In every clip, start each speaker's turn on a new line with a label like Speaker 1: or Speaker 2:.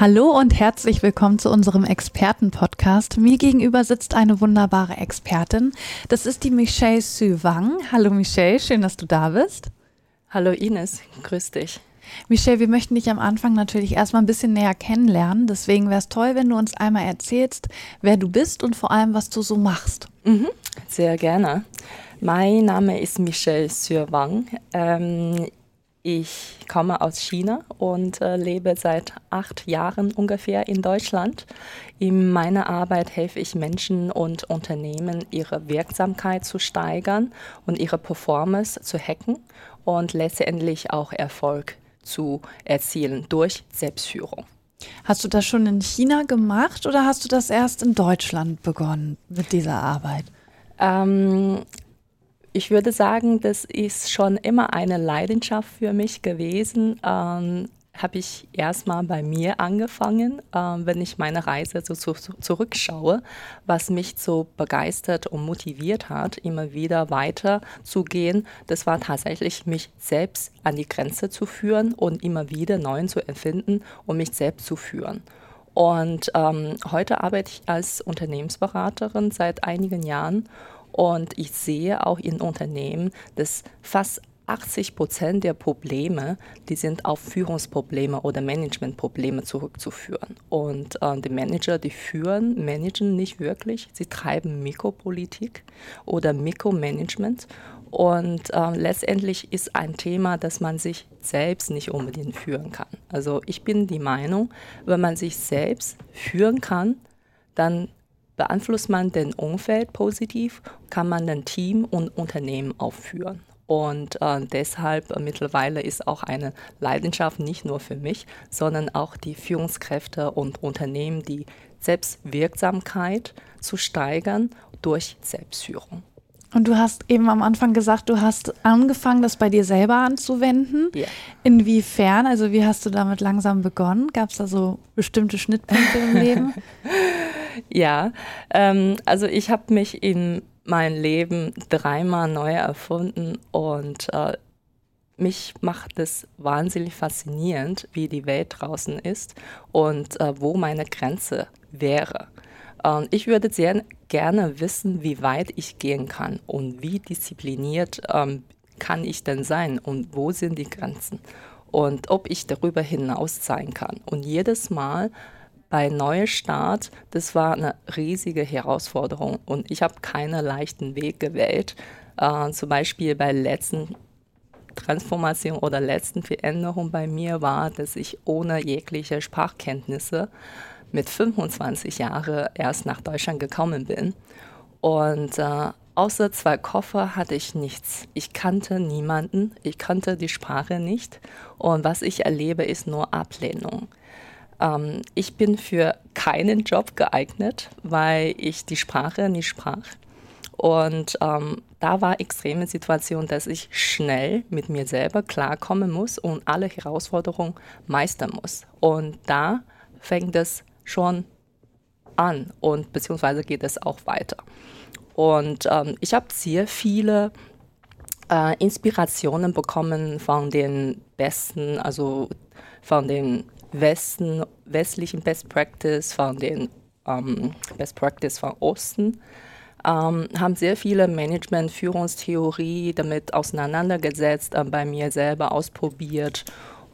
Speaker 1: Hallo und herzlich willkommen zu unserem Experten-Podcast. Mir gegenüber sitzt eine wunderbare Expertin. Das ist die Michelle Suwang. Hallo Michelle, schön, dass du da bist.
Speaker 2: Hallo Ines, grüß dich.
Speaker 1: Michelle, wir möchten dich am Anfang natürlich erstmal ein bisschen näher kennenlernen. Deswegen wäre es toll, wenn du uns einmal erzählst, wer du bist und vor allem, was du so machst.
Speaker 2: Mhm, sehr gerne. Mein Name ist Michelle Suwang. Ähm, ich komme aus China und äh, lebe seit acht Jahren ungefähr in Deutschland. In meiner Arbeit helfe ich Menschen und Unternehmen, ihre Wirksamkeit zu steigern und ihre Performance zu hacken und letztendlich auch Erfolg zu erzielen durch Selbstführung.
Speaker 1: Hast du das schon in China gemacht oder hast du das erst in Deutschland begonnen mit dieser Arbeit?
Speaker 2: Ähm, ich würde sagen, das ist schon immer eine Leidenschaft für mich gewesen. Ähm, habe ich erstmal bei mir angefangen, äh, wenn ich meine Reise so zu, zurückschaue, was mich so begeistert und motiviert hat, immer wieder weiter zu gehen. Das war tatsächlich, mich selbst an die Grenze zu führen und immer wieder Neuen zu erfinden und mich selbst zu führen. Und ähm, heute arbeite ich als Unternehmensberaterin seit einigen Jahren und ich sehe auch in Unternehmen, dass fast 80 Prozent der Probleme, die sind auf Führungsprobleme oder Managementprobleme zurückzuführen. Und äh, die Manager, die führen, managen nicht wirklich. Sie treiben Mikropolitik oder Mikromanagement. Und äh, letztendlich ist ein Thema, dass man sich selbst nicht unbedingt führen kann. Also ich bin die Meinung, wenn man sich selbst führen kann, dann beeinflusst man den Umfeld positiv, kann man ein Team und Unternehmen aufführen. Und äh, deshalb äh, mittlerweile ist auch eine Leidenschaft nicht nur für mich, sondern auch die Führungskräfte und Unternehmen, die Selbstwirksamkeit zu steigern durch Selbstführung.
Speaker 1: Und du hast eben am Anfang gesagt, du hast angefangen, das bei dir selber anzuwenden.
Speaker 2: Ja.
Speaker 1: Inwiefern? Also wie hast du damit langsam begonnen? Gab es da so bestimmte Schnittpunkte im Leben?
Speaker 2: Ja, ähm, also ich habe mich in mein Leben dreimal neu erfunden und äh, mich macht es wahnsinnig faszinierend, wie die Welt draußen ist und äh, wo meine Grenze wäre. Ähm, ich würde sehr gerne wissen, wie weit ich gehen kann und wie diszipliniert ähm, kann ich denn sein und wo sind die Grenzen und ob ich darüber hinaus sein kann. Und jedes Mal bei Neustart, das war eine riesige Herausforderung und ich habe keinen leichten Weg gewählt. Äh, zum Beispiel bei letzten Transformation oder letzten Veränderung bei mir war, dass ich ohne jegliche Sprachkenntnisse mit 25 Jahren erst nach Deutschland gekommen bin. Und äh, außer zwei Koffer hatte ich nichts. Ich kannte niemanden, ich kannte die Sprache nicht. Und was ich erlebe, ist nur Ablehnung. Ähm, ich bin für keinen Job geeignet, weil ich die Sprache nicht sprach. Und ähm, da war extreme Situation, dass ich schnell mit mir selber klarkommen muss und alle Herausforderungen meistern muss. Und da fängt es schon an und beziehungsweise geht es auch weiter. Und ähm, ich habe sehr viele äh, Inspirationen bekommen von den besten, also von den Westen, westlichen Best Practice, von den ähm, Best Practice von Osten, ähm, haben sehr viele Management, Führungstheorie damit auseinandergesetzt, äh, bei mir selber ausprobiert.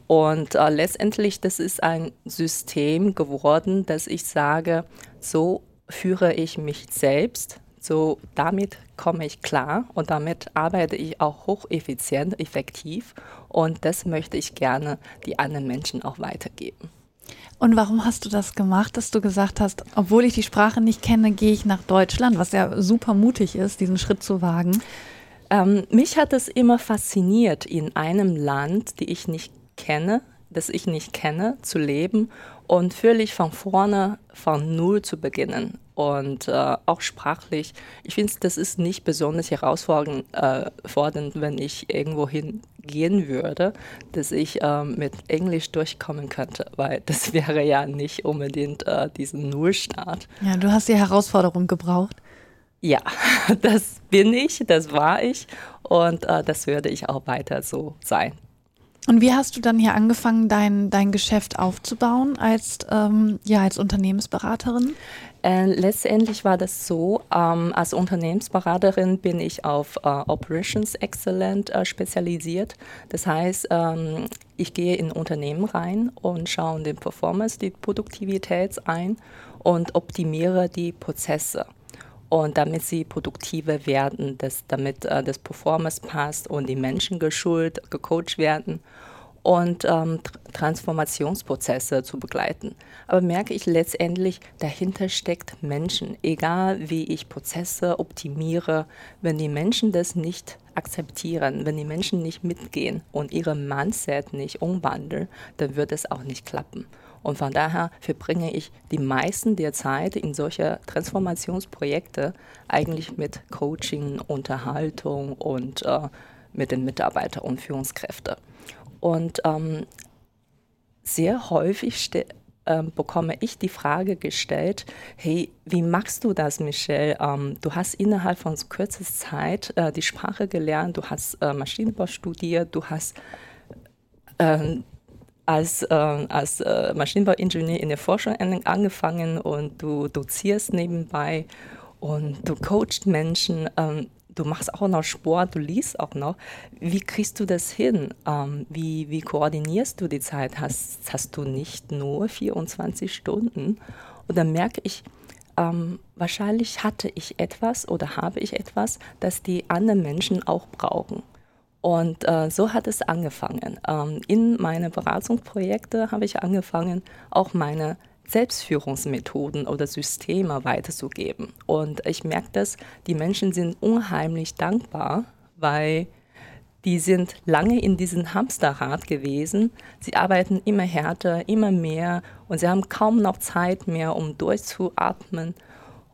Speaker 2: Und äh, letztendlich, das ist ein System geworden, dass ich sage, so führe ich mich selbst, so damit komme ich klar und damit arbeite ich auch hocheffizient, effektiv und das möchte ich gerne die anderen Menschen auch weitergeben.
Speaker 1: Und warum hast du das gemacht, dass du gesagt hast, obwohl ich die Sprache nicht kenne, gehe ich nach Deutschland, was ja super mutig ist, diesen Schritt zu wagen?
Speaker 2: Ähm, mich hat es immer fasziniert, in einem Land, die ich nicht kenne, das ich nicht kenne, zu leben und völlig von vorne, von Null zu beginnen. und äh, auch sprachlich. Ich finde, das ist nicht besonders herausfordernd, äh, wenn ich irgendwo hingehen würde, dass ich äh, mit Englisch durchkommen könnte, weil das wäre ja nicht unbedingt äh, diesen Nullstart.
Speaker 1: Ja, du hast die Herausforderung gebraucht.
Speaker 2: Ja, das bin ich, das war ich und äh, das würde ich auch weiter so sein.
Speaker 1: Und wie hast du dann hier angefangen, dein, dein Geschäft aufzubauen als, ähm, ja, als Unternehmensberaterin?
Speaker 2: Äh, letztendlich war das so, ähm, als Unternehmensberaterin bin ich auf äh, Operations Excellent äh, spezialisiert. Das heißt, ähm, ich gehe in Unternehmen rein und schaue den Performance, die Produktivität ein und optimiere die Prozesse und damit sie produktiver werden, dass, damit äh, das Performance passt und die Menschen geschult, gecoacht werden und ähm, Transformationsprozesse zu begleiten. Aber merke ich letztendlich, dahinter steckt Menschen. Egal wie ich Prozesse optimiere, wenn die Menschen das nicht akzeptieren, wenn die Menschen nicht mitgehen und ihre Mindset nicht umwandeln, dann wird es auch nicht klappen. Und von daher verbringe ich die meisten der Zeit in solche Transformationsprojekte eigentlich mit Coaching, Unterhaltung und äh, mit den Mitarbeitern und Führungskräften. Und ähm, sehr häufig ähm, bekomme ich die Frage gestellt, hey, wie machst du das, Michelle? Ähm, du hast innerhalb von so kürzester Zeit äh, die Sprache gelernt, du hast äh, Maschinenbau studiert, du hast äh, als, äh, als Maschinenbauingenieur in der Forschung angefangen und du dozierst nebenbei und du coachst Menschen. Ähm, du machst auch noch Sport, du liest auch noch. Wie kriegst du das hin? Ähm, wie, wie koordinierst du die Zeit? Hast, hast du nicht nur 24 Stunden? Und dann merke ich, ähm, wahrscheinlich hatte ich etwas oder habe ich etwas, das die anderen Menschen auch brauchen. Und äh, so hat es angefangen. Ähm, in meine Beratungsprojekte habe ich angefangen, auch meine Selbstführungsmethoden oder Systeme weiterzugeben. Und ich merke das, die Menschen sind unheimlich dankbar, weil die sind lange in diesem Hamsterrad gewesen. Sie arbeiten immer härter, immer mehr und sie haben kaum noch Zeit mehr, um durchzuatmen.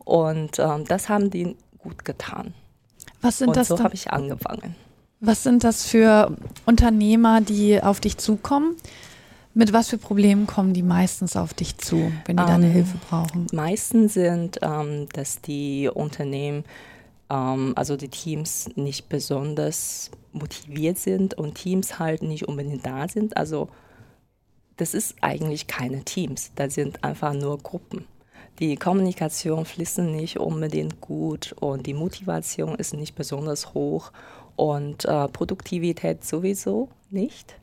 Speaker 2: Und ähm, das haben die gut getan.
Speaker 1: Was sind
Speaker 2: und
Speaker 1: das?
Speaker 2: So habe ich angefangen.
Speaker 1: Was sind das für Unternehmer, die auf dich zukommen? Mit was für Problemen kommen die meistens auf dich zu, wenn die um, deine ähm, Hilfe brauchen?
Speaker 2: Meistens sind, ähm, dass die Unternehmen, ähm, also die Teams nicht besonders motiviert sind und Teams halt nicht unbedingt da sind. Also das ist eigentlich keine Teams, das sind einfach nur Gruppen. Die Kommunikation fließt nicht unbedingt gut und die Motivation ist nicht besonders hoch und äh, Produktivität sowieso nicht.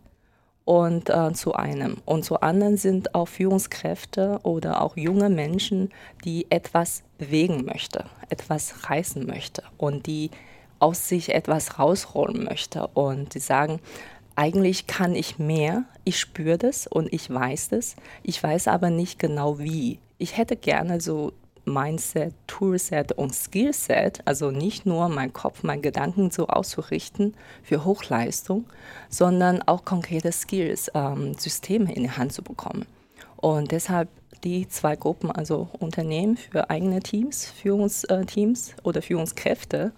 Speaker 2: Und äh, zu einem. Und zu anderen sind auch Führungskräfte oder auch junge Menschen, die etwas bewegen möchte, etwas reißen möchte und die aus sich etwas rausholen möchte. Und sie sagen, eigentlich kann ich mehr, ich spüre das und ich weiß das, ich weiß aber nicht genau wie. Ich hätte gerne so Mindset, Toolset und Skillset, also nicht nur mein Kopf, mein Gedanken so auszurichten für Hochleistung, sondern auch konkrete Skills, ähm, Systeme in die Hand zu bekommen. Und deshalb die zwei Gruppen, also Unternehmen für eigene Teams, Führungsteams oder Führungskräfte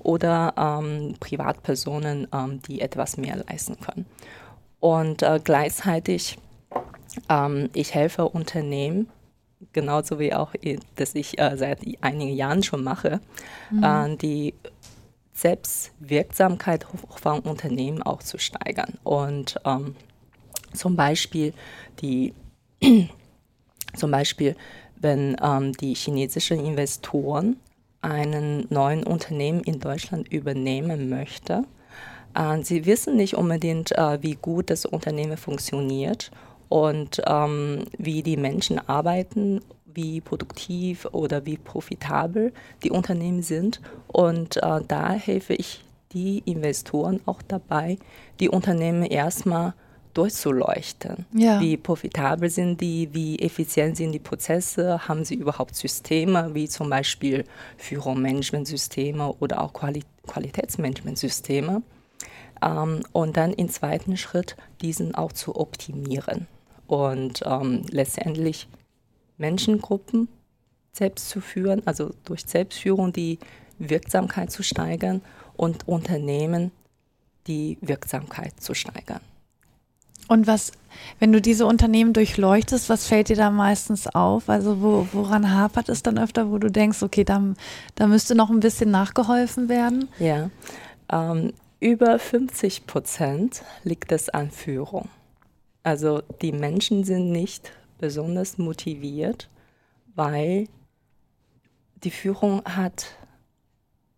Speaker 2: oder ähm, Privatpersonen, ähm, die etwas mehr leisten können. Und äh, gleichzeitig, ähm, ich helfe Unternehmen genauso wie auch, dass ich äh, seit einigen Jahren schon mache, mhm. äh, die Selbstwirksamkeit von Unternehmen auch zu steigern. Und ähm, zum Beispiel die zum Beispiel, wenn ähm, die chinesischen Investoren einen neuen Unternehmen in Deutschland übernehmen möchte, äh, sie wissen nicht unbedingt, äh, wie gut das Unternehmen funktioniert und ähm, wie die Menschen arbeiten, wie produktiv oder wie profitabel die Unternehmen sind. Und äh, da helfe ich die Investoren auch dabei, die Unternehmen erstmal durchzuleuchten. Ja. Wie profitabel sind die, wie effizient sind die Prozesse, haben sie überhaupt Systeme wie zum Beispiel Führungsmanagementsysteme oder auch Quali Qualitätsmanagementsysteme. Ähm, und dann im zweiten Schritt diesen auch zu optimieren und ähm, letztendlich Menschengruppen selbst zu führen, also durch Selbstführung die Wirksamkeit zu steigern und Unternehmen die Wirksamkeit zu steigern.
Speaker 1: Und was, wenn du diese Unternehmen durchleuchtest, was fällt dir da meistens auf? Also wo, woran hapert es dann öfter, wo du denkst, okay, da, da müsste noch ein bisschen nachgeholfen werden?
Speaker 2: Ja, ähm, über 50 Prozent liegt es an Führung. Also die Menschen sind nicht besonders motiviert, weil die Führung hat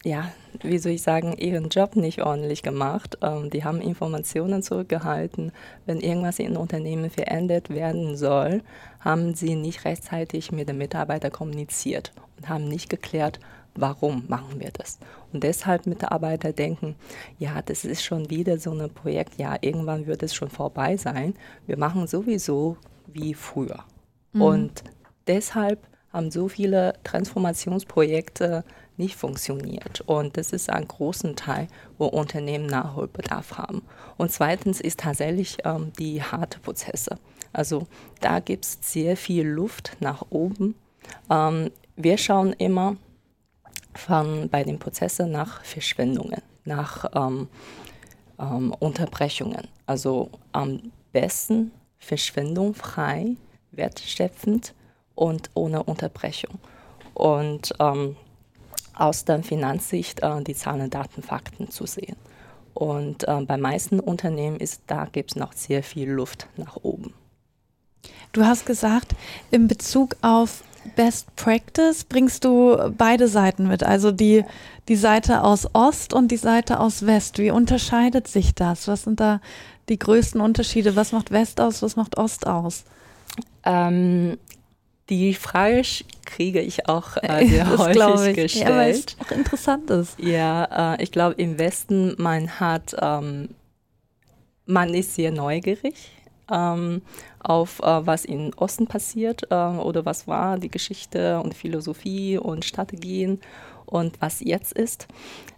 Speaker 2: ja, wie soll ich sagen, ihren Job nicht ordentlich gemacht. Ähm, die haben Informationen zurückgehalten. Wenn irgendwas in Unternehmen verändert werden soll, haben sie nicht rechtzeitig mit den Mitarbeitern kommuniziert und haben nicht geklärt, warum machen wir das. Und deshalb Mitarbeiter denken, ja, das ist schon wieder so ein Projekt, ja, irgendwann wird es schon vorbei sein. Wir machen sowieso wie früher. Mhm. Und deshalb haben so viele Transformationsprojekte nicht funktioniert. Und das ist ein großer Teil, wo Unternehmen Nachholbedarf haben. Und zweitens ist tatsächlich ähm, die harte Prozesse. Also da gibt es sehr viel Luft nach oben. Ähm, wir schauen immer von, bei den Prozessen nach Verschwendungen, nach ähm, ähm Unterbrechungen. Also am besten Verschwendung frei, wertschöpfend und ohne Unterbrechung. Und ähm, aus der Finanzsicht äh, die Zahlen, Daten, Fakten zu sehen. Und äh, bei meisten Unternehmen ist da gibt es noch sehr viel Luft nach oben.
Speaker 1: Du hast gesagt, in Bezug auf Best Practice bringst du beide Seiten mit, also die, die Seite aus Ost und die Seite aus West. Wie unterscheidet sich das? Was sind da die größten Unterschiede? Was macht West aus, was macht Ost aus?
Speaker 2: Ähm, die Frage kriege ich auch äh, sehr das häufig ich. gestellt. Ja, weil es
Speaker 1: auch interessant ist.
Speaker 2: Ja, äh, ich glaube, im Westen, man hat, ähm, man ist sehr neugierig ähm, auf, äh, was im Osten passiert äh, oder was war die Geschichte und Philosophie und Strategien und was jetzt ist.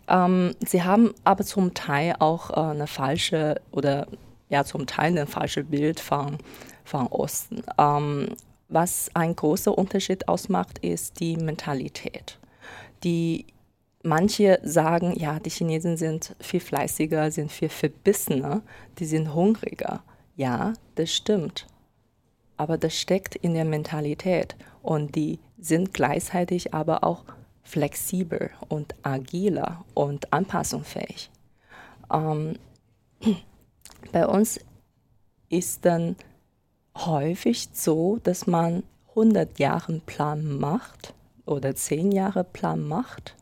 Speaker 2: Ähm, sie haben aber zum Teil auch äh, eine falsche oder ja, zum Teil ein falsches Bild von, von Osten. Ähm, was ein großer Unterschied ausmacht, ist die Mentalität. Die manche sagen, ja, die Chinesen sind viel fleißiger, sind viel verbissener, die sind hungriger. Ja, das stimmt. Aber das steckt in der Mentalität und die sind gleichzeitig aber auch flexibel und agiler und anpassungsfähig. Ähm, bei uns ist dann häufig so, dass man 100 Jahre Plan macht oder 10 Jahre Plan macht,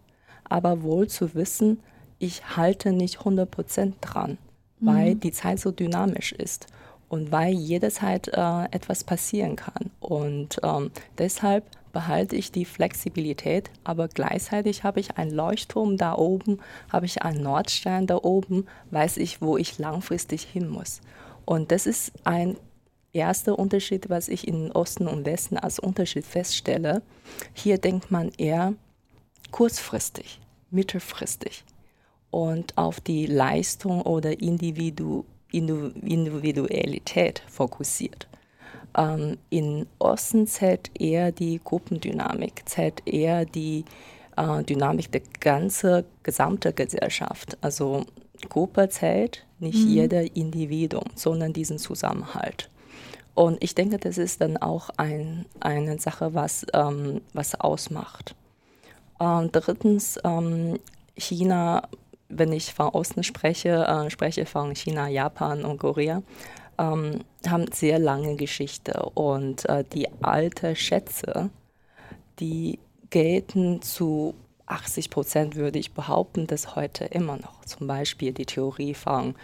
Speaker 2: aber wohl zu wissen, ich halte nicht 100 Prozent dran, mhm. weil die Zeit so dynamisch ist und weil jederzeit äh, etwas passieren kann. Und ähm, deshalb behalte ich die Flexibilität, aber gleichzeitig habe ich einen Leuchtturm da oben, habe ich einen Nordstern da oben, weiß ich, wo ich langfristig hin muss. Und das ist ein erste Unterschied, was ich in Osten und Westen als Unterschied feststelle. Hier denkt man eher kurzfristig, mittelfristig und auf die Leistung oder Individu Individualität fokussiert. Ähm, in Osten zählt eher die Gruppendynamik, zählt eher die äh, Dynamik der ganzen gesamten Gesellschaft. Also Gruppe zählt nicht mhm. jeder Individuum, sondern diesen Zusammenhalt. Und ich denke, das ist dann auch ein, eine Sache, was, ähm, was ausmacht. Ähm, drittens, ähm, China, wenn ich von Osten spreche, äh, spreche von China, Japan und Korea, ähm, haben sehr lange Geschichte. Und äh, die alten Schätze, die gelten zu 80 Prozent, würde ich behaupten, dass heute immer noch. Zum Beispiel die Theorie von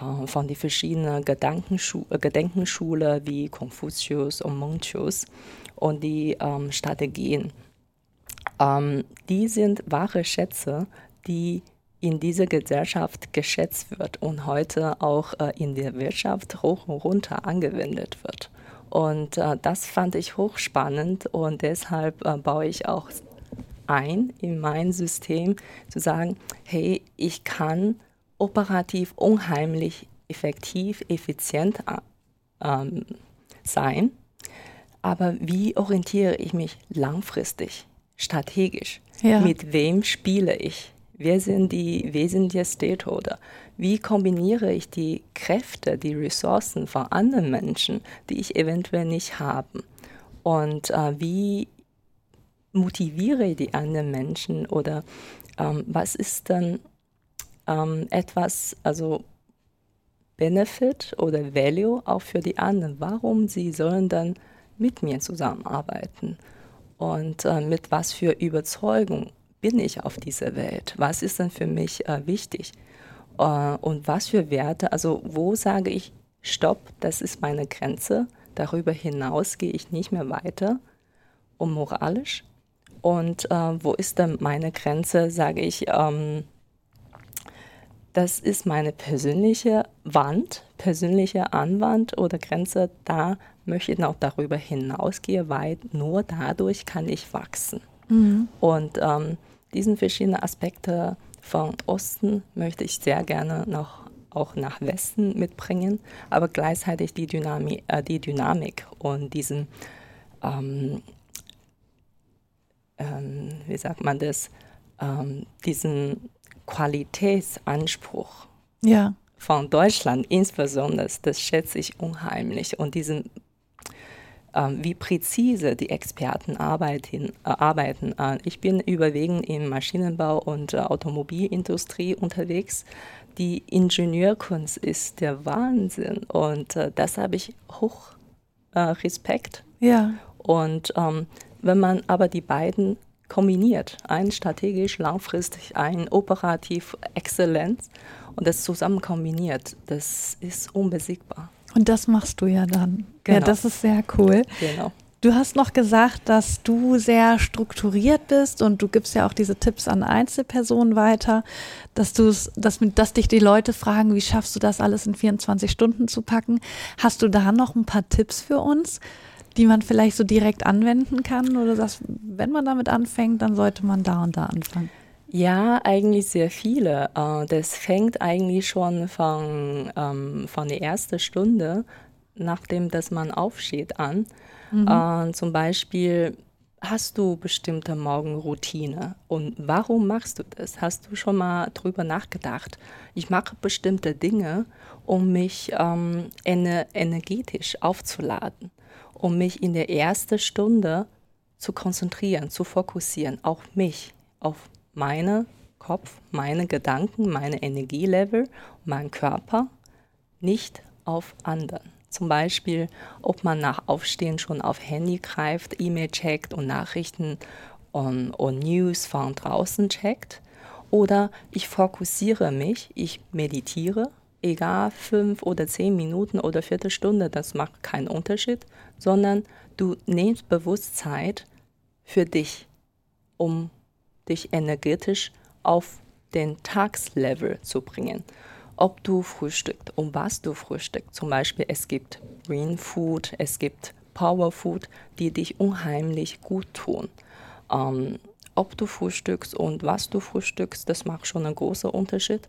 Speaker 2: äh, von den verschiedenen Gedankenschu äh, Gedenkenschule wie Konfuzius und Mencius und die ähm, Strategien. Ähm, die sind wahre Schätze, die in dieser Gesellschaft geschätzt wird und heute auch äh, in der Wirtschaft hoch und runter angewendet wird. Und äh, das fand ich hochspannend und deshalb äh, baue ich auch ein in mein System zu sagen, hey, ich kann operativ unheimlich effektiv, effizient ähm, sein. Aber wie orientiere ich mich langfristig, strategisch?
Speaker 1: Ja.
Speaker 2: Mit wem spiele ich? Wer sind die wesentlichen Stakeholder? Wie kombiniere ich die Kräfte, die Ressourcen von anderen Menschen, die ich eventuell nicht habe? Und äh, wie motiviere ich die anderen Menschen oder ähm, was ist dann ähm, etwas, also Benefit oder Value auch für die anderen? Warum sie sollen dann mit mir zusammenarbeiten? Und äh, mit was für Überzeugung bin ich auf dieser Welt? Was ist dann für mich äh, wichtig? Äh, und was für Werte? Also wo sage ich, stopp, das ist meine Grenze. Darüber hinaus gehe ich nicht mehr weiter. Und moralisch und äh, wo ist dann meine Grenze, sage ich, ähm, das ist meine persönliche Wand, persönliche Anwand oder Grenze, da möchte ich noch darüber hinausgehen, weil nur dadurch kann ich wachsen. Mhm. Und ähm, diesen verschiedenen Aspekte von Osten möchte ich sehr gerne noch auch nach Westen mitbringen, aber gleichzeitig die Dynamik, äh, die Dynamik und diesen ähm, ähm, wie sagt man das, ähm, diesen Qualitätsanspruch
Speaker 1: ja.
Speaker 2: von Deutschland insbesondere, das schätze ich unheimlich. Und diesen, wie präzise die Experten arbeiten. Äh, arbeiten. Äh, ich bin überwiegend im Maschinenbau und äh, Automobilindustrie unterwegs. Die Ingenieurkunst ist der Wahnsinn und das habe ich hoch Respekt.
Speaker 1: Ja.
Speaker 2: Und ähm, wenn man aber die beiden kombiniert, ein strategisch langfristig, ein operativ Exzellenz und das zusammen kombiniert, das ist unbesiegbar.
Speaker 1: Und das machst du ja dann. Genau. Ja, das ist sehr cool.
Speaker 2: Genau.
Speaker 1: Du hast noch gesagt, dass du sehr strukturiert bist und du gibst ja auch diese Tipps an Einzelpersonen weiter, dass du dass, dass dich die Leute fragen, wie schaffst du das alles in 24 Stunden zu packen? Hast du da noch ein paar Tipps für uns? die man vielleicht so direkt anwenden kann? Oder sagst, wenn man damit anfängt, dann sollte man da und da anfangen?
Speaker 2: Ja, eigentlich sehr viele. Äh, das fängt eigentlich schon von, ähm, von der ersten Stunde, nachdem dass man aufsteht, an. Mhm. Äh, zum Beispiel hast du bestimmte Morgenroutine und warum machst du das? Hast du schon mal drüber nachgedacht? Ich mache bestimmte Dinge, um mich ähm, energetisch aufzuladen um mich in der ersten Stunde zu konzentrieren, zu fokussieren, auf mich, auf meinen Kopf, meine Gedanken, meine Energielevel, meinen Körper, nicht auf anderen. Zum Beispiel, ob man nach Aufstehen schon auf Handy greift, E-Mail checkt und Nachrichten und, und News von draußen checkt. Oder ich fokussiere mich, ich meditiere, egal fünf oder zehn Minuten oder Viertelstunde, das macht keinen Unterschied sondern du nimmst bewusst Zeit für dich, um dich energetisch auf den Tagslevel zu bringen. Ob du frühstückst, um was du frühstückst. Zum Beispiel, es gibt Green Food, es gibt Power Food, die dich unheimlich gut tun. Ähm, ob du frühstückst und was du frühstückst, das macht schon einen großen Unterschied.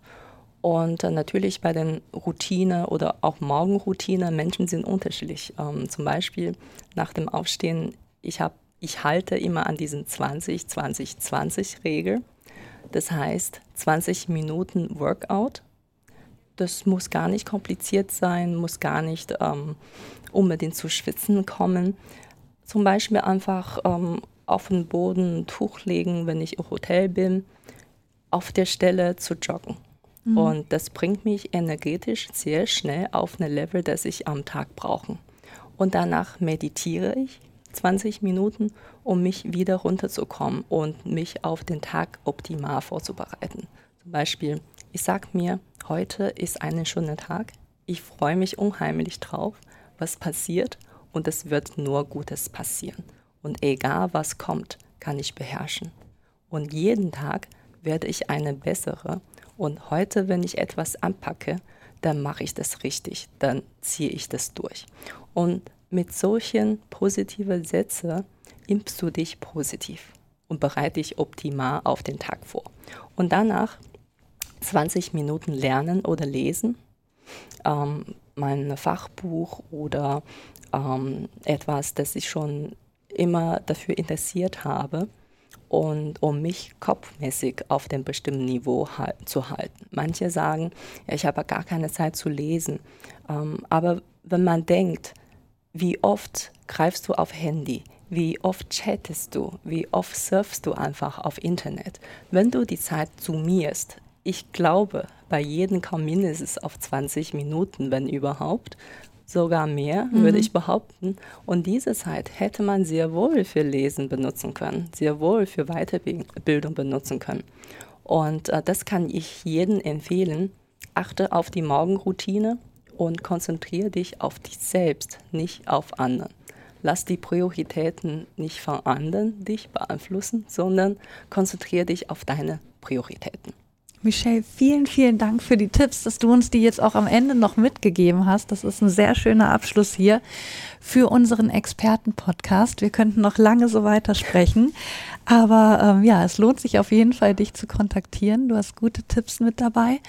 Speaker 2: Und natürlich bei den Routine oder auch Morgenroutine, Menschen sind unterschiedlich. Ähm, zum Beispiel nach dem Aufstehen, ich, hab, ich halte immer an diesen 20-20-20-Regel. Das heißt 20 Minuten Workout. Das muss gar nicht kompliziert sein, muss gar nicht ähm, unbedingt zu schwitzen kommen. Zum Beispiel einfach ähm, auf den Boden ein Tuch legen, wenn ich im Hotel bin, auf der Stelle zu joggen Mhm. Und das bringt mich energetisch sehr schnell auf ein Level, das ich am Tag brauche. Und danach meditiere ich 20 Minuten, um mich wieder runterzukommen und mich auf den Tag optimal vorzubereiten. Zum Beispiel, ich sage mir, heute ist ein schöner Tag. Ich freue mich unheimlich drauf, was passiert und es wird nur Gutes passieren. Und egal was kommt, kann ich beherrschen. Und jeden Tag werde ich eine bessere und heute, wenn ich etwas anpacke, dann mache ich das richtig, dann ziehe ich das durch. Und mit solchen positiven Sätzen impfst du dich positiv und bereite dich optimal auf den Tag vor. Und danach 20 Minuten lernen oder lesen, ähm, mein Fachbuch oder ähm, etwas, das ich schon immer dafür interessiert habe und um mich kopfmäßig auf dem bestimmten Niveau halt, zu halten. Manche sagen, ja, ich habe gar keine Zeit zu lesen. Ähm, aber wenn man denkt, wie oft greifst du auf Handy, wie oft chattest du, wie oft surfst du einfach auf Internet, wenn du die Zeit summierst, ich glaube, bei jedem kaum mindestens auf 20 Minuten, wenn überhaupt, sogar mehr, mhm. würde ich behaupten. Und diese Zeit hätte man sehr wohl für Lesen benutzen können, sehr wohl für Weiterbildung benutzen können. Und äh, das kann ich jedem empfehlen. Achte auf die Morgenroutine und konzentriere dich auf dich selbst, nicht auf anderen. Lass die Prioritäten nicht von anderen dich beeinflussen, sondern konzentriere dich auf deine Prioritäten.
Speaker 1: Michelle, vielen, vielen Dank für die Tipps, dass du uns die jetzt auch am Ende noch mitgegeben hast. Das ist ein sehr schöner Abschluss hier für unseren Experten-Podcast. Wir könnten noch lange so weitersprechen. Aber ähm, ja, es lohnt sich auf jeden Fall, dich zu kontaktieren. Du hast gute Tipps mit dabei.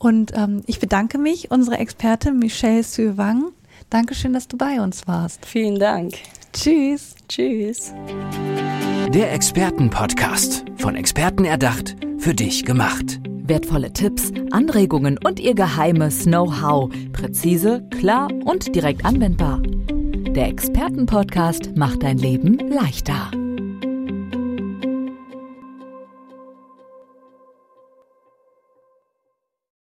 Speaker 1: Und ähm, ich bedanke mich, unsere Expertin Michelle Suewang. Dankeschön, dass du bei uns warst.
Speaker 2: Vielen Dank.
Speaker 1: Tschüss.
Speaker 2: Tschüss.
Speaker 3: Der Experten-Podcast. Von Experten erdacht, für dich gemacht.
Speaker 4: Wertvolle Tipps, Anregungen und ihr geheimes Know-how. Präzise, klar und direkt anwendbar. Der Expertenpodcast macht dein Leben leichter.